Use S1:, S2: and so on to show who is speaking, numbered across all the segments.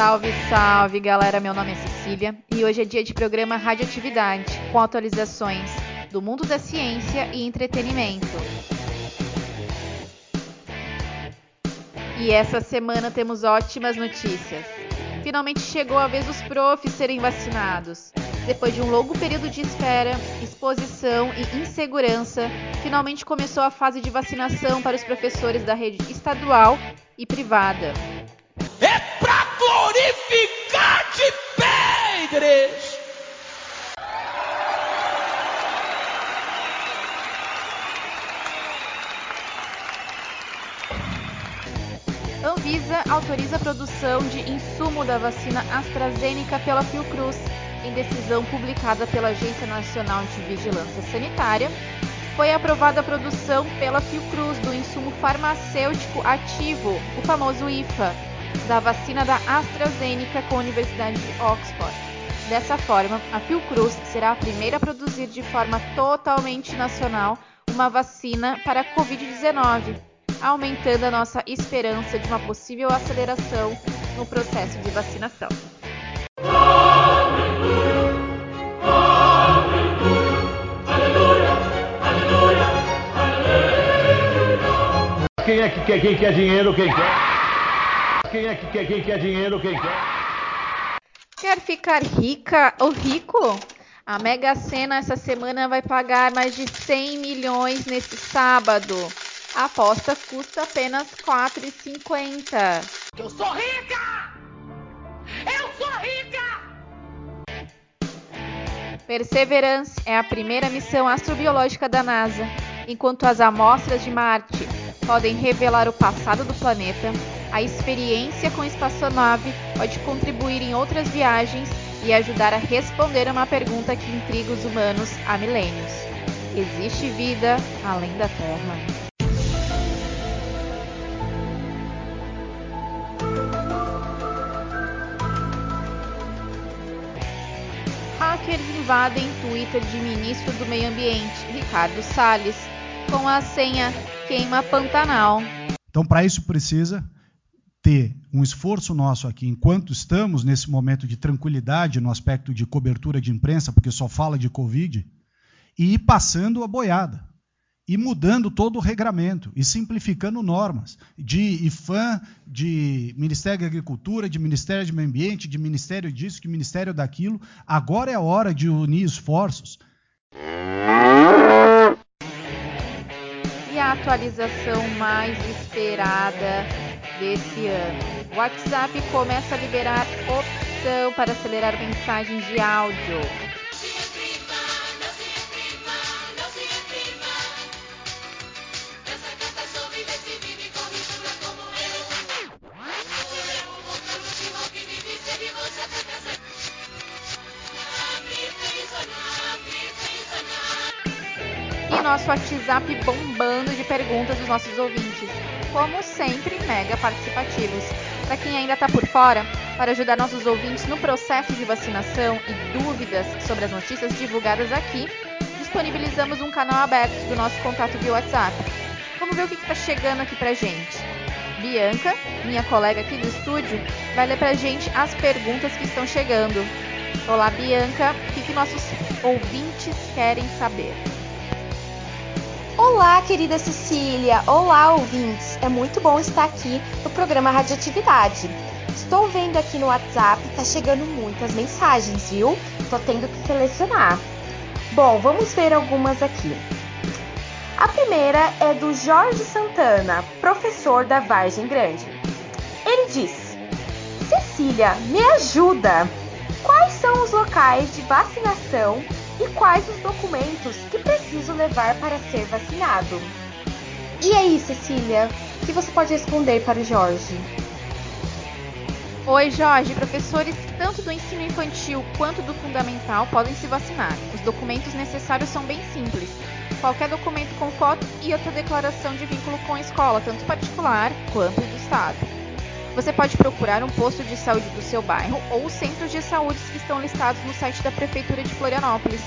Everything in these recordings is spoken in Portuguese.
S1: Salve, salve, galera. Meu nome é Cecília e hoje é dia de programa Radioatividade, com atualizações do mundo da ciência e entretenimento. E essa semana temos ótimas notícias. Finalmente chegou a vez dos profs serem vacinados. Depois de um longo período de espera, exposição e insegurança, finalmente começou a fase de vacinação para os professores da rede estadual e privada.
S2: É pra glorificar de pé, igreja!
S1: Anvisa autoriza a produção de insumo da vacina AstraZeneca pela Fiocruz. Em decisão publicada pela Agência Nacional de Vigilância Sanitária, foi aprovada a produção pela Fiocruz do insumo farmacêutico ativo, o famoso IFA, da vacina da AstraZeneca com a Universidade de Oxford. Dessa forma, a Fiocruz será a primeira a produzir de forma totalmente nacional uma vacina para a Covid-19, aumentando a nossa esperança de uma possível aceleração no processo de vacinação.
S3: Quem é que quer, quem quer dinheiro, quem quer? Quem é que quer, quem quer dinheiro, quem quer?
S1: Quer ficar rica ou rico? A Mega Sena essa semana vai pagar mais de 100 milhões nesse sábado. A aposta custa apenas R$ 4,50.
S2: Eu sou rica! Eu sou rica!
S1: Perseverance é a primeira missão astrobiológica da NASA. Enquanto as amostras de Marte podem revelar o passado do planeta, a experiência com espaçonave pode contribuir em outras viagens e ajudar a responder a uma pergunta que intriga os humanos há milênios: existe vida além da Terra? Hackers invadem Twitter de ministro do Meio Ambiente, Ricardo Salles, com a senha Queima Pantanal.
S4: Então, para isso precisa ter um esforço nosso aqui, enquanto estamos nesse momento de tranquilidade no aspecto de cobertura de imprensa, porque só fala de Covid, e ir passando a boiada, e mudando todo o regramento, e simplificando normas de IFAM, de Ministério da Agricultura, de Ministério do Meio Ambiente, de Ministério disso, de Ministério daquilo. Agora é a hora de unir esforços.
S1: E a atualização mais esperada desse ano. O WhatsApp começa a liberar opção para acelerar mensagens de áudio. Nosso WhatsApp bombando de perguntas dos nossos ouvintes como sempre, mega participativos. Para quem ainda está por fora, para ajudar nossos ouvintes no processo de vacinação e dúvidas sobre as notícias divulgadas aqui, disponibilizamos um canal aberto do nosso contato via WhatsApp. Vamos ver o que está chegando aqui para gente. Bianca, minha colega aqui do estúdio, vai ler para gente as perguntas que estão chegando. Olá, Bianca, o que, que nossos ouvintes querem saber?
S5: Olá, querida Cecília! Olá, ouvintes! É muito bom estar aqui no programa Radioatividade. Estou vendo aqui no WhatsApp, tá chegando muitas mensagens, viu? Tô tendo que selecionar. Bom, vamos ver algumas aqui. A primeira é do Jorge Santana, professor da Vargem Grande. Ele diz: Cecília, me ajuda! Quais são os locais de vacinação e quais os documentos que preciso levar para ser vacinado? E aí, Cecília, o que você pode responder para o Jorge?
S1: Oi, Jorge. Professores tanto do ensino infantil quanto do fundamental podem se vacinar. Os documentos necessários são bem simples. Qualquer documento com foto e outra declaração de vínculo com a escola, tanto particular quanto do Estado. Você pode procurar um posto de saúde do seu bairro ou os centros de saúde que estão listados no site da Prefeitura de Florianópolis.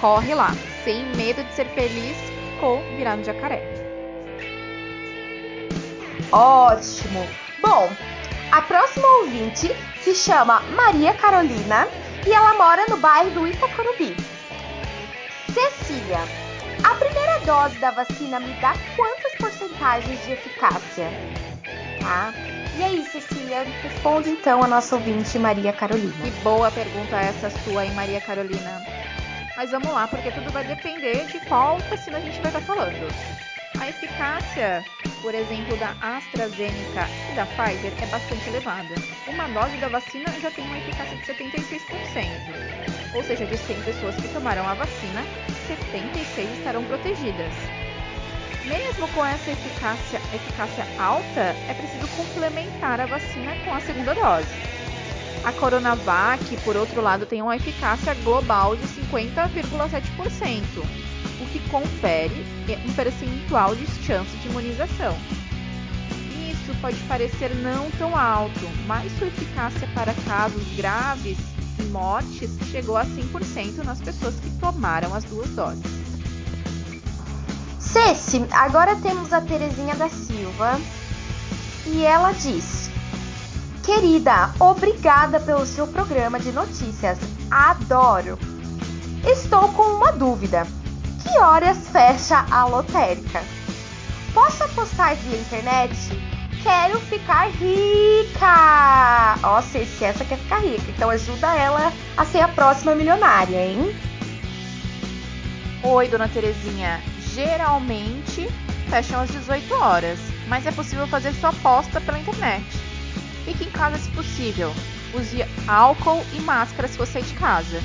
S1: Corre lá, sem medo de ser feliz ou virar no jacaré.
S5: Ótimo! Bom, A próxima ouvinte se chama Maria Carolina e ela mora no bairro do Itacorubi. Cecília, a primeira dose da vacina me dá quantas porcentagens de eficácia? Tá? E aí, Cecília, responde então a nossa ouvinte Maria Carolina.
S1: Que boa pergunta essa sua, hein, Maria Carolina? Mas vamos lá, porque tudo vai depender de qual vacina a gente vai estar falando. A eficácia, por exemplo, da AstraZeneca e da Pfizer é bastante elevada. Uma dose da vacina já tem uma eficácia de 76%. Ou seja, de 100 pessoas que tomaram a vacina, 76 estarão protegidas. Mesmo com essa eficácia, eficácia alta, é preciso complementar a vacina com a segunda dose. A Coronavac, por outro lado, tem uma eficácia global de 50,7%, o que confere um percentual de chance de imunização. Isso pode parecer não tão alto, mas sua eficácia para casos graves e mortes chegou a 100% nas pessoas que tomaram as duas doses.
S5: Ceci, agora temos a Terezinha da Silva e ela diz: Querida, obrigada pelo seu programa de notícias. Adoro. Estou com uma dúvida. Que horas fecha a lotérica? Posso apostar via internet? Quero ficar rica! Ó, se essa quer ficar rica, então ajuda ela a ser a próxima milionária, hein?
S1: Oi, dona Terezinha. Geralmente fecham às 18 horas, mas é possível fazer sua aposta pela internet. Fique em casa se possível. Use álcool e máscara se você é de casa,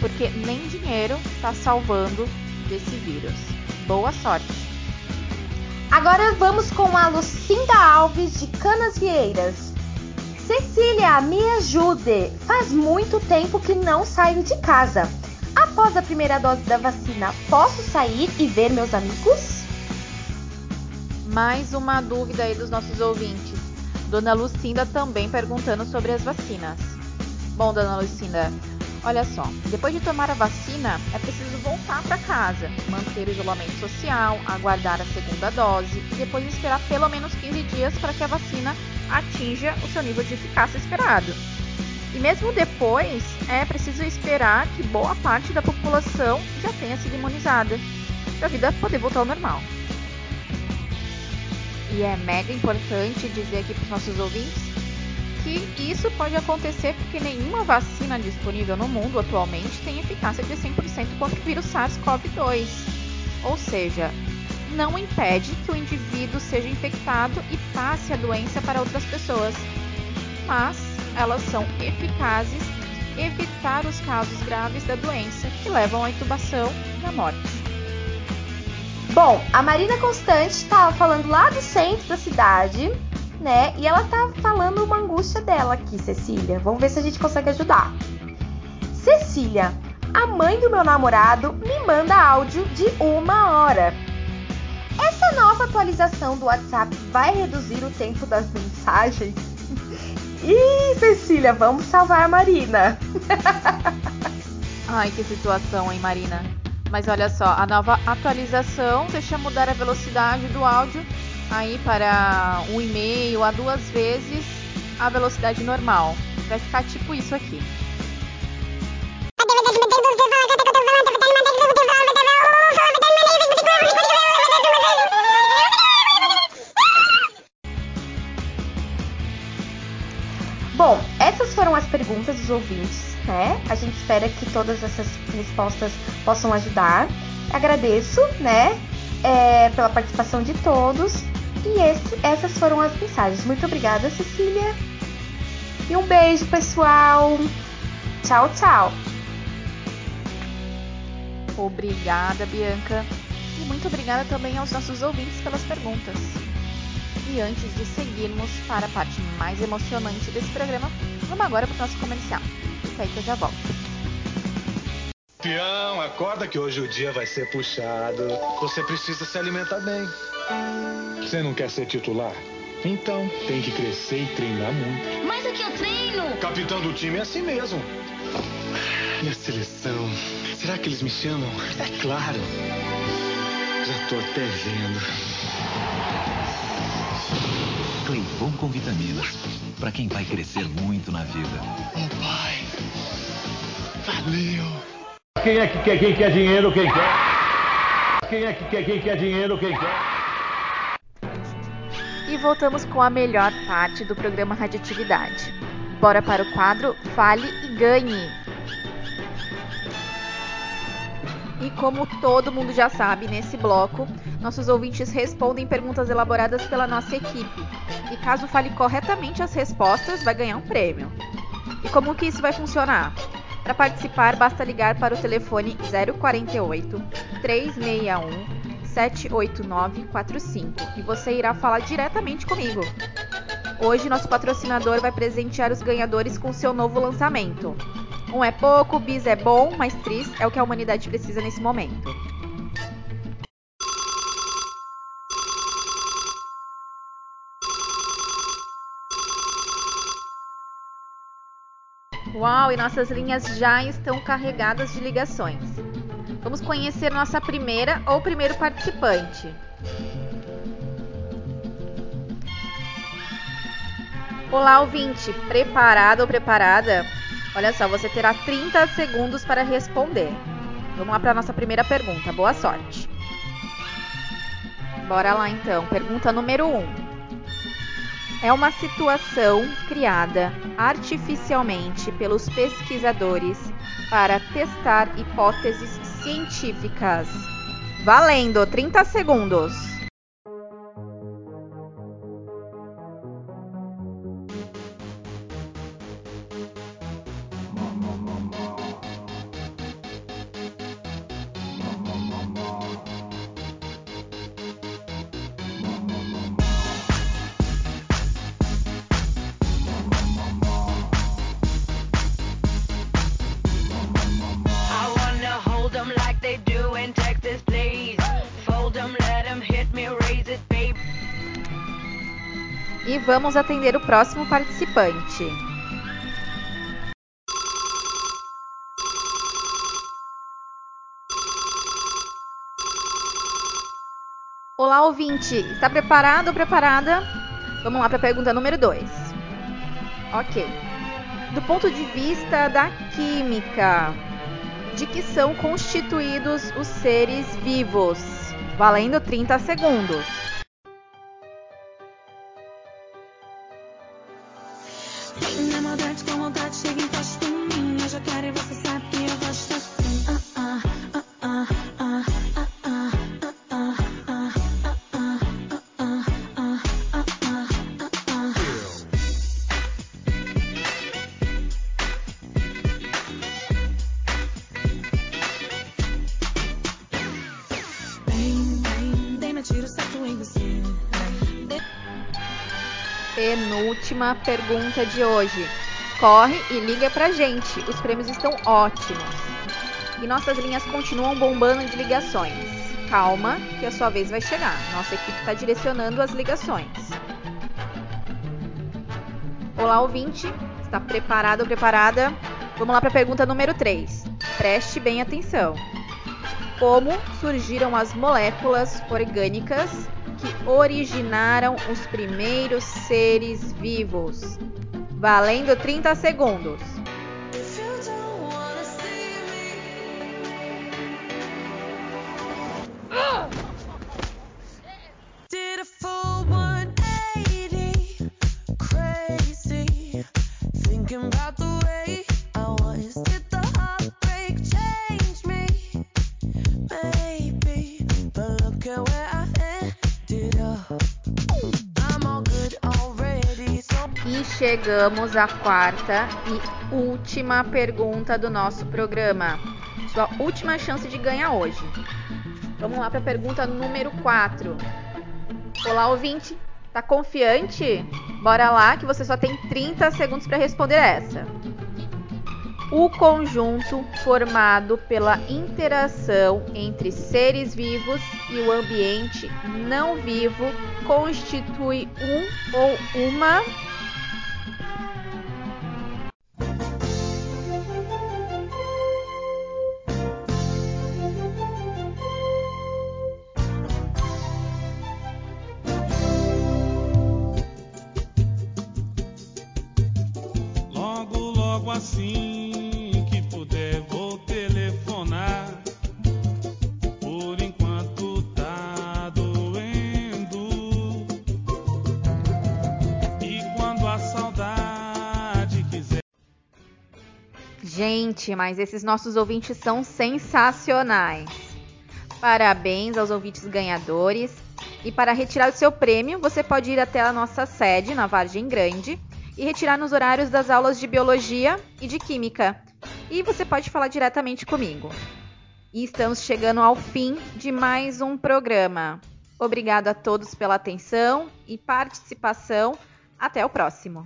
S1: porque nem dinheiro está salvando desse vírus. Boa sorte!
S5: Agora vamos com a Lucinda Alves de Canas Vieiras. Cecília, me ajude! Faz muito tempo que não saio de casa. Após a primeira dose da vacina, posso sair e ver meus amigos?
S1: Mais uma dúvida aí dos nossos ouvintes. Dona Lucinda também perguntando sobre as vacinas. Bom, Dona Lucinda, olha só, depois de tomar a vacina, é preciso voltar para casa, manter o isolamento social, aguardar a segunda dose e depois esperar pelo menos 15 dias para que a vacina atinja o seu nível de eficácia esperado. E mesmo depois, é preciso esperar que boa parte da população já tenha sido imunizada, para a vida poder voltar ao normal. E é mega importante dizer aqui para os nossos ouvintes que isso pode acontecer porque nenhuma vacina disponível no mundo atualmente tem eficácia de 100% contra o vírus SARS-CoV-2. Ou seja, não impede que o indivíduo seja infectado e passe a doença para outras pessoas, mas elas são eficazes em evitar os casos graves da doença que levam à intubação e à morte.
S5: Bom, a Marina Constante estava falando lá do centro da cidade, né? E ela tá falando uma angústia dela aqui, Cecília. Vamos ver se a gente consegue ajudar. Cecília, a mãe do meu namorado me manda áudio de uma hora. Essa nova atualização do WhatsApp vai reduzir o tempo das mensagens? Ih, Cecília, vamos salvar a Marina.
S1: Ai, que situação, hein, Marina? Mas olha só, a nova atualização deixa mudar a velocidade do áudio aí para um e-mail a duas vezes a velocidade normal. Vai ficar tipo isso aqui.
S5: Ouvintes né? A gente espera que todas essas respostas possam ajudar. Agradeço, né, é, pela participação de todos. E esse, essas foram as mensagens. Muito obrigada, Cecília. E um beijo, pessoal. Tchau, tchau.
S1: Obrigada, Bianca. E muito obrigada também aos nossos ouvintes pelas perguntas. E antes de seguirmos para a parte mais emocionante desse programa, vamos agora para o nosso comercial aí que eu já volto.
S6: Peão, acorda que hoje o dia vai ser puxado. Você precisa se alimentar bem. Você não quer ser titular? Então, tem que crescer e treinar muito.
S2: Mas o que eu treino?
S6: Capitão do time é assim mesmo. E a seleção? Será que eles me chamam? É claro. Já tô até vendo.
S7: Cleivon com vitaminas. para quem vai crescer muito na vida.
S6: Oh, pai. Valeu.
S3: Quem é que quer, quem quer dinheiro, quem quer? Quem é que quer, quem quer dinheiro, quem quer?
S1: E voltamos com a melhor parte do programa Radioatividade. Bora para o quadro Fale e Ganhe. E como todo mundo já sabe, nesse bloco, nossos ouvintes respondem perguntas elaboradas pela nossa equipe. E caso fale corretamente as respostas, vai ganhar um prêmio. E como que isso vai funcionar? Para participar, basta ligar para o telefone 048 361 78945 e você irá falar diretamente comigo. Hoje, nosso patrocinador vai presentear os ganhadores com seu novo lançamento. Um é pouco, bis é bom, mas tris é o que a humanidade precisa nesse momento. Uau, e nossas linhas já estão carregadas de ligações. Vamos conhecer nossa primeira ou primeiro participante. Olá, ouvinte, preparado ou preparada? Olha só, você terá 30 segundos para responder. Vamos lá para nossa primeira pergunta. Boa sorte. Bora lá então. Pergunta número 1. Um. É uma situação criada artificialmente pelos pesquisadores para testar hipóteses científicas. Valendo 30 segundos. Vamos atender o próximo participante. Olá, ouvinte! Está preparado ou preparada? Vamos lá para a pergunta número 2. Ok. Do ponto de vista da química, de que são constituídos os seres vivos? Valendo 30 segundos. Penúltima pergunta de hoje. Corre e liga pra gente, os prêmios estão ótimos. E nossas linhas continuam bombando de ligações. Calma, que a sua vez vai chegar. Nossa equipe está direcionando as ligações. Olá, ouvinte. Está preparado ou preparada? Vamos lá para a pergunta número 3. Preste bem atenção. Como surgiram as moléculas orgânicas que originaram os primeiros seres vivos. Valendo 30 segundos. Chegamos à quarta e última pergunta do nosso programa. Sua última chance de ganhar hoje. Vamos lá para a pergunta número 4. Olá, ouvinte. Tá confiante? Bora lá que você só tem 30 segundos para responder essa. O conjunto formado pela interação entre seres vivos e o ambiente não vivo constitui um ou uma Gente, mas esses nossos ouvintes são sensacionais. Parabéns aos ouvintes ganhadores. E para retirar o seu prêmio, você pode ir até a nossa sede na Vargem Grande e retirar nos horários das aulas de biologia e de química. E você pode falar diretamente comigo. E estamos chegando ao fim de mais um programa. Obrigado a todos pela atenção e participação. Até o próximo.